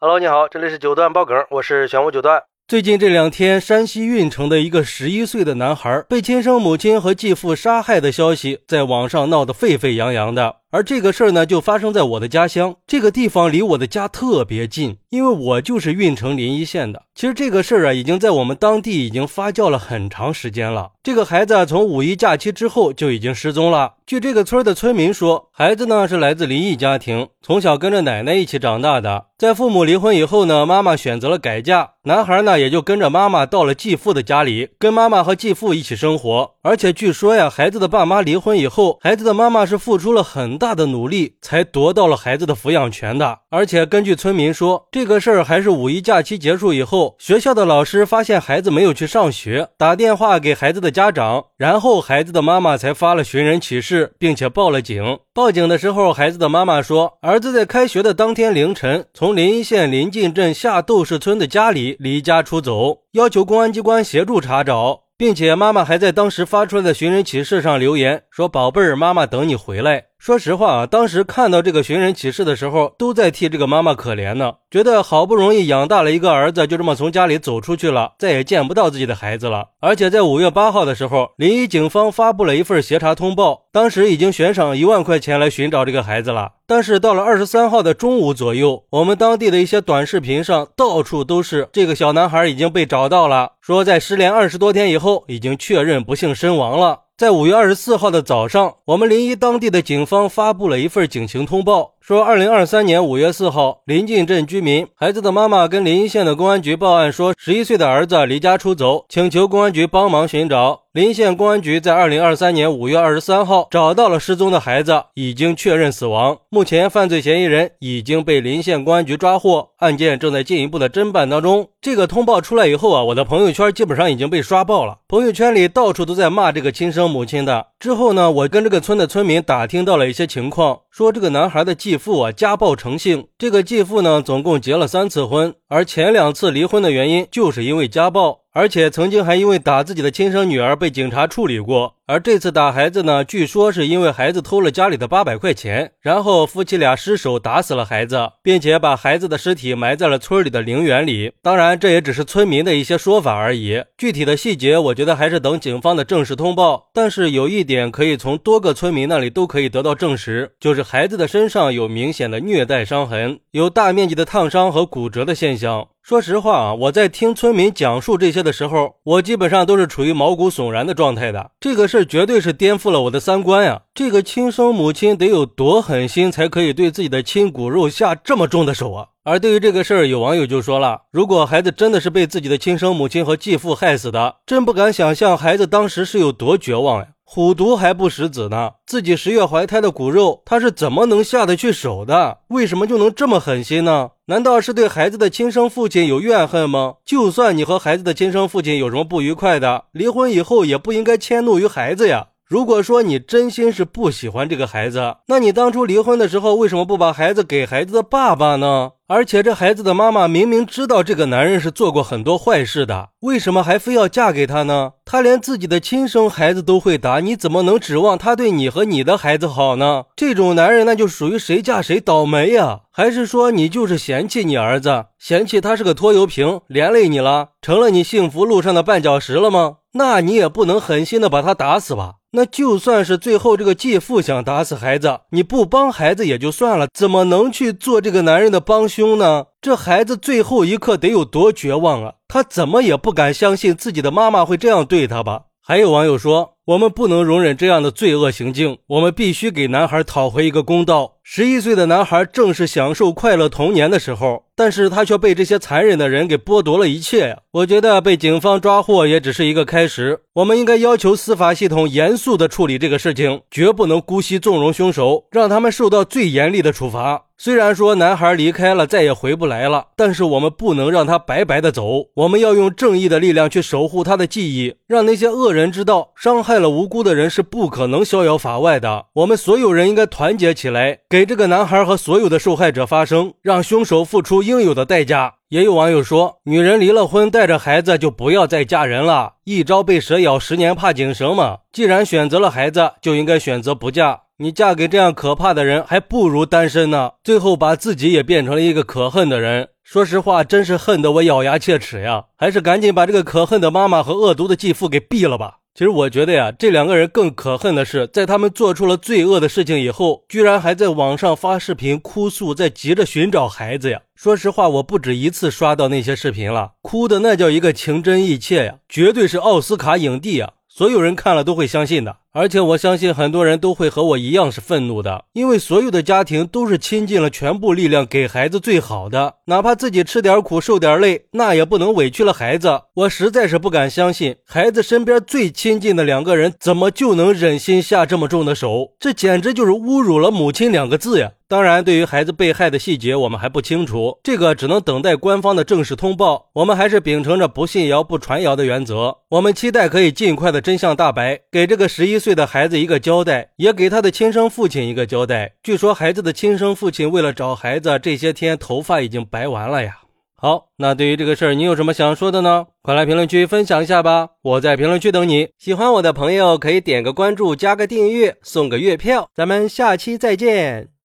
Hello，你好，这里是九段爆梗，我是玄武九段。最近这两天，山西运城的一个十一岁的男孩被亲生母亲和继父杀害的消息在网上闹得沸沸扬扬的。而这个事儿呢，就发生在我的家乡，这个地方离我的家特别近，因为我就是运城临沂县的。其实这个事儿啊，已经在我们当地已经发酵了很长时间了。这个孩子啊从五一假期之后就已经失踪了。据这个村的村民说，孩子呢是来自离异家庭，从小跟着奶奶一起长大的。在父母离婚以后呢，妈妈选择了改嫁，男孩呢也就跟着妈妈到了继父的家里，跟妈妈和继父一起生活。而且据说呀，孩子的爸妈离婚以后，孩子的妈妈是付出了很。大的努力才夺到了孩子的抚养权的，而且根据村民说，这个事儿还是五一假期结束以后，学校的老师发现孩子没有去上学，打电话给孩子的家长，然后孩子的妈妈才发了寻人启事，并且报了警。报警的时候，孩子的妈妈说，儿子在开学的当天凌晨，从临沂县临近镇下窦氏村的家里离家出走，要求公安机关协助查找。并且妈妈还在当时发出来的寻人启事上留言说：“宝贝儿，妈妈等你回来。”说实话啊，当时看到这个寻人启事的时候，都在替这个妈妈可怜呢，觉得好不容易养大了一个儿子，就这么从家里走出去了，再也见不到自己的孩子了。而且在五月八号的时候，临沂警方发布了一份协查通报，当时已经悬赏一万块钱来寻找这个孩子了。但是到了二十三号的中午左右，我们当地的一些短视频上到处都是这个小男孩已经被找到了，说在失联二十多天以后，已经确认不幸身亡了。在五月二十四号的早上，我们临沂当地的警方发布了一份警情通报。说，二零二三年五月四号，临近镇居民孩子的妈妈跟临沂县的公安局报案说，十一岁的儿子离家出走，请求公安局帮忙寻找。临沂县公安局在二零二三年五月二十三号找到了失踪的孩子，已经确认死亡。目前，犯罪嫌疑人已经被临县公安局抓获，案件正在进一步的侦办当中。这个通报出来以后啊，我的朋友圈基本上已经被刷爆了，朋友圈里到处都在骂这个亲生母亲的。之后呢，我跟这个村的村民打听到了一些情况，说这个男孩的继父啊家暴成性，这个继父呢总共结了三次婚，而前两次离婚的原因就是因为家暴。而且曾经还因为打自己的亲生女儿被警察处理过，而这次打孩子呢，据说是因为孩子偷了家里的八百块钱，然后夫妻俩失手打死了孩子，并且把孩子的尸体埋在了村里的陵园里。当然，这也只是村民的一些说法而已，具体的细节我觉得还是等警方的正式通报。但是有一点可以从多个村民那里都可以得到证实，就是孩子的身上有明显的虐待伤痕，有大面积的烫伤和骨折的现象。说实话啊，我在听村民讲述这些的时候，我基本上都是处于毛骨悚然的状态的。这个事儿绝对是颠覆了我的三观呀！这个亲生母亲得有多狠心，才可以对自己的亲骨肉下这么重的手啊？而对于这个事儿，有网友就说了：如果孩子真的是被自己的亲生母亲和继父害死的，真不敢想象孩子当时是有多绝望呀！虎毒还不食子呢，自己十月怀胎的骨肉，他是怎么能下得去手的？为什么就能这么狠心呢？难道是对孩子的亲生父亲有怨恨吗？就算你和孩子的亲生父亲有什么不愉快的，离婚以后也不应该迁怒于孩子呀。如果说你真心是不喜欢这个孩子，那你当初离婚的时候为什么不把孩子给孩子的爸爸呢？而且这孩子的妈妈明明知道这个男人是做过很多坏事的，为什么还非要嫁给他呢？他连自己的亲生孩子都会打，你怎么能指望他对你和你的孩子好呢？这种男人那就属于谁嫁谁倒霉呀？还是说你就是嫌弃你儿子，嫌弃他是个拖油瓶，连累你了，成了你幸福路上的绊脚石了吗？那你也不能狠心的把他打死吧？那就算是最后这个继父想打死孩子，你不帮孩子也就算了，怎么能去做这个男人的帮凶呢？这孩子最后一刻得有多绝望啊！他怎么也不敢相信自己的妈妈会这样对他吧？还有网友说，我们不能容忍这样的罪恶行径，我们必须给男孩讨回一个公道。十一岁的男孩正是享受快乐童年的时候，但是他却被这些残忍的人给剥夺了一切呀！我觉得被警方抓获也只是一个开始，我们应该要求司法系统严肃的处理这个事情，绝不能姑息纵容凶手，让他们受到最严厉的处罚。虽然说男孩离开了，再也回不来了，但是我们不能让他白白的走，我们要用正义的力量去守护他的记忆，让那些恶人知道，伤害了无辜的人是不可能逍遥法外的。我们所有人应该团结起来，给。给这个男孩和所有的受害者发声，让凶手付出应有的代价。也有网友说，女人离了婚带着孩子就不要再嫁人了，一朝被蛇咬，十年怕井绳嘛。既然选择了孩子，就应该选择不嫁。你嫁给这样可怕的人，还不如单身呢。最后把自己也变成了一个可恨的人。说实话，真是恨得我咬牙切齿呀！还是赶紧把这个可恨的妈妈和恶毒的继父给毙了吧。其实我觉得呀，这两个人更可恨的是，在他们做出了罪恶的事情以后，居然还在网上发视频哭诉，在急着寻找孩子呀。说实话，我不止一次刷到那些视频了，哭的那叫一个情真意切呀，绝对是奥斯卡影帝呀。所有人看了都会相信的，而且我相信很多人都会和我一样是愤怒的，因为所有的家庭都是倾尽了全部力量给孩子最好的，哪怕自己吃点苦受点累，那也不能委屈了孩子。我实在是不敢相信，孩子身边最亲近的两个人怎么就能忍心下这么重的手？这简直就是侮辱了母亲两个字呀！当然，对于孩子被害的细节，我们还不清楚，这个只能等待官方的正式通报。我们还是秉承着不信谣、不传谣的原则。我们期待可以尽快的真相大白，给这个十一岁的孩子一个交代，也给他的亲生父亲一个交代。据说孩子的亲生父亲为了找孩子，这些天头发已经白完了呀。好，那对于这个事儿，你有什么想说的呢？快来评论区分享一下吧！我在评论区等你。喜欢我的朋友可以点个关注，加个订阅，送个月票。咱们下期再见。